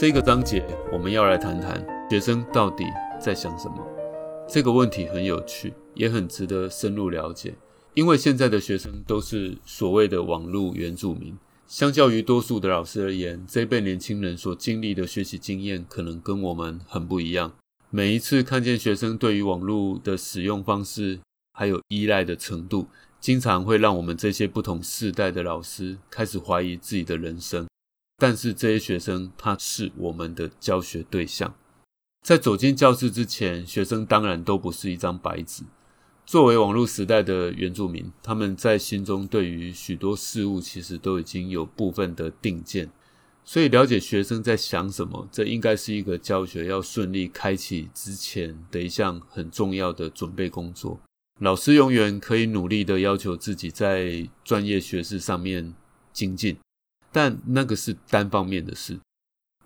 这个章节我们要来谈谈学生到底在想什么。这个问题很有趣，也很值得深入了解。因为现在的学生都是所谓的网络原住民，相较于多数的老师而言，这一辈年轻人所经历的学习经验可能跟我们很不一样。每一次看见学生对于网络的使用方式还有依赖的程度，经常会让我们这些不同世代的老师开始怀疑自己的人生。但是这些学生，他是我们的教学对象。在走进教室之前，学生当然都不是一张白纸。作为网络时代的原住民，他们在心中对于许多事物其实都已经有部分的定见。所以，了解学生在想什么，这应该是一个教学要顺利开启之前的一项很重要的准备工作。老师永远可以努力的要求自己在专业学识上面精进。但那个是单方面的事，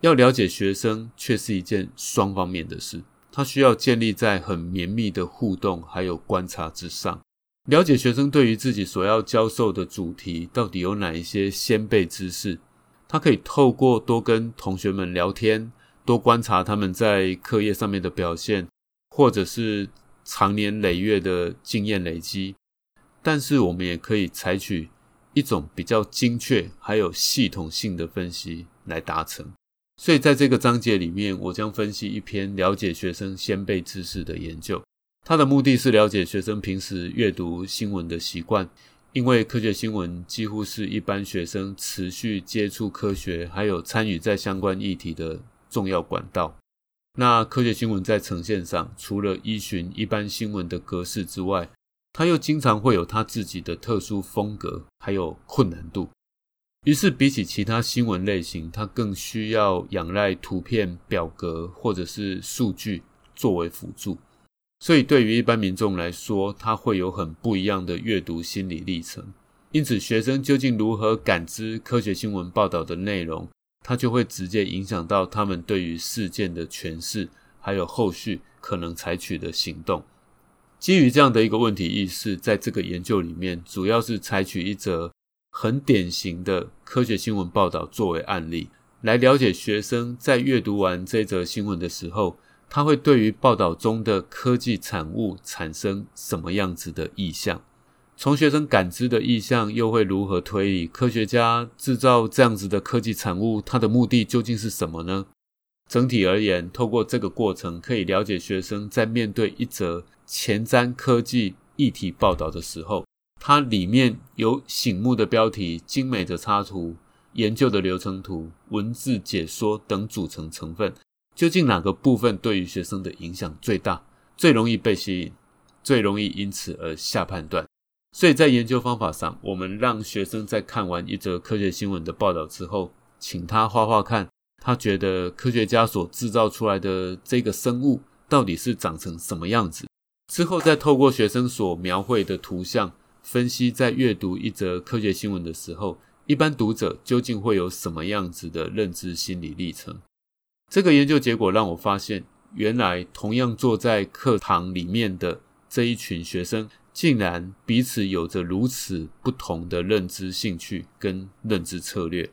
要了解学生却是一件双方面的事。他需要建立在很绵密的互动还有观察之上，了解学生对于自己所要教授的主题到底有哪一些先辈知识。他可以透过多跟同学们聊天，多观察他们在课业上面的表现，或者是长年累月的经验累积。但是我们也可以采取。一种比较精确还有系统性的分析来达成，所以在这个章节里面，我将分析一篇了解学生先辈知识的研究。它的目的是了解学生平时阅读新闻的习惯，因为科学新闻几乎是一般学生持续接触科学还有参与在相关议题的重要管道。那科学新闻在呈现上，除了依循一般新闻的格式之外，他又经常会有他自己的特殊风格，还有困难度。于是，比起其他新闻类型，他更需要仰赖图片、表格或者是数据作为辅助。所以，对于一般民众来说，他会有很不一样的阅读心理历程。因此，学生究竟如何感知科学新闻报道的内容，他就会直接影响到他们对于事件的诠释，还有后续可能采取的行动。基于这样的一个问题意识，在这个研究里面，主要是采取一则很典型的科学新闻报道作为案例，来了解学生在阅读完这则新闻的时候，他会对于报道中的科技产物产生什么样子的意向？从学生感知的意向，又会如何推理科学家制造这样子的科技产物，它的目的究竟是什么呢？整体而言，透过这个过程，可以了解学生在面对一则。前瞻科技议题报道的时候，它里面有醒目的标题、精美的插图、研究的流程图、文字解说等组成成分，究竟哪个部分对于学生的影响最大、最容易被吸引、最容易因此而下判断？所以在研究方法上，我们让学生在看完一则科学新闻的报道之后，请他画画看，他觉得科学家所制造出来的这个生物到底是长成什么样子。之后，再透过学生所描绘的图像分析，在阅读一则科学新闻的时候，一般读者究竟会有什么样子的认知心理历程？这个研究结果让我发现，原来同样坐在课堂里面的这一群学生，竟然彼此有着如此不同的认知兴趣跟认知策略，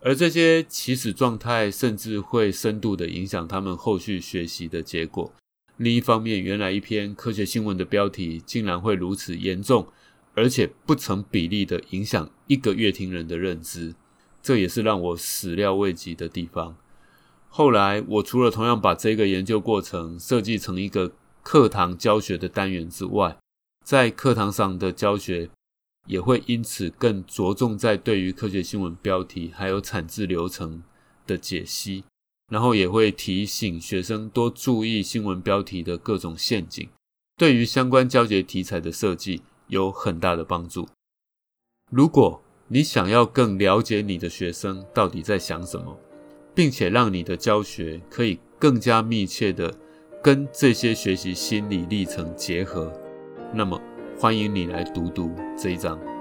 而这些起始状态甚至会深度的影响他们后续学习的结果。另一方面，原来一篇科学新闻的标题竟然会如此严重，而且不成比例的影响一个乐听人的认知，这也是让我始料未及的地方。后来，我除了同样把这个研究过程设计成一个课堂教学的单元之外，在课堂上的教学也会因此更着重在对于科学新闻标题还有产制流程的解析。然后也会提醒学生多注意新闻标题的各种陷阱，对于相关教学题材的设计有很大的帮助。如果你想要更了解你的学生到底在想什么，并且让你的教学可以更加密切的跟这些学习心理历程结合，那么欢迎你来读读这一章。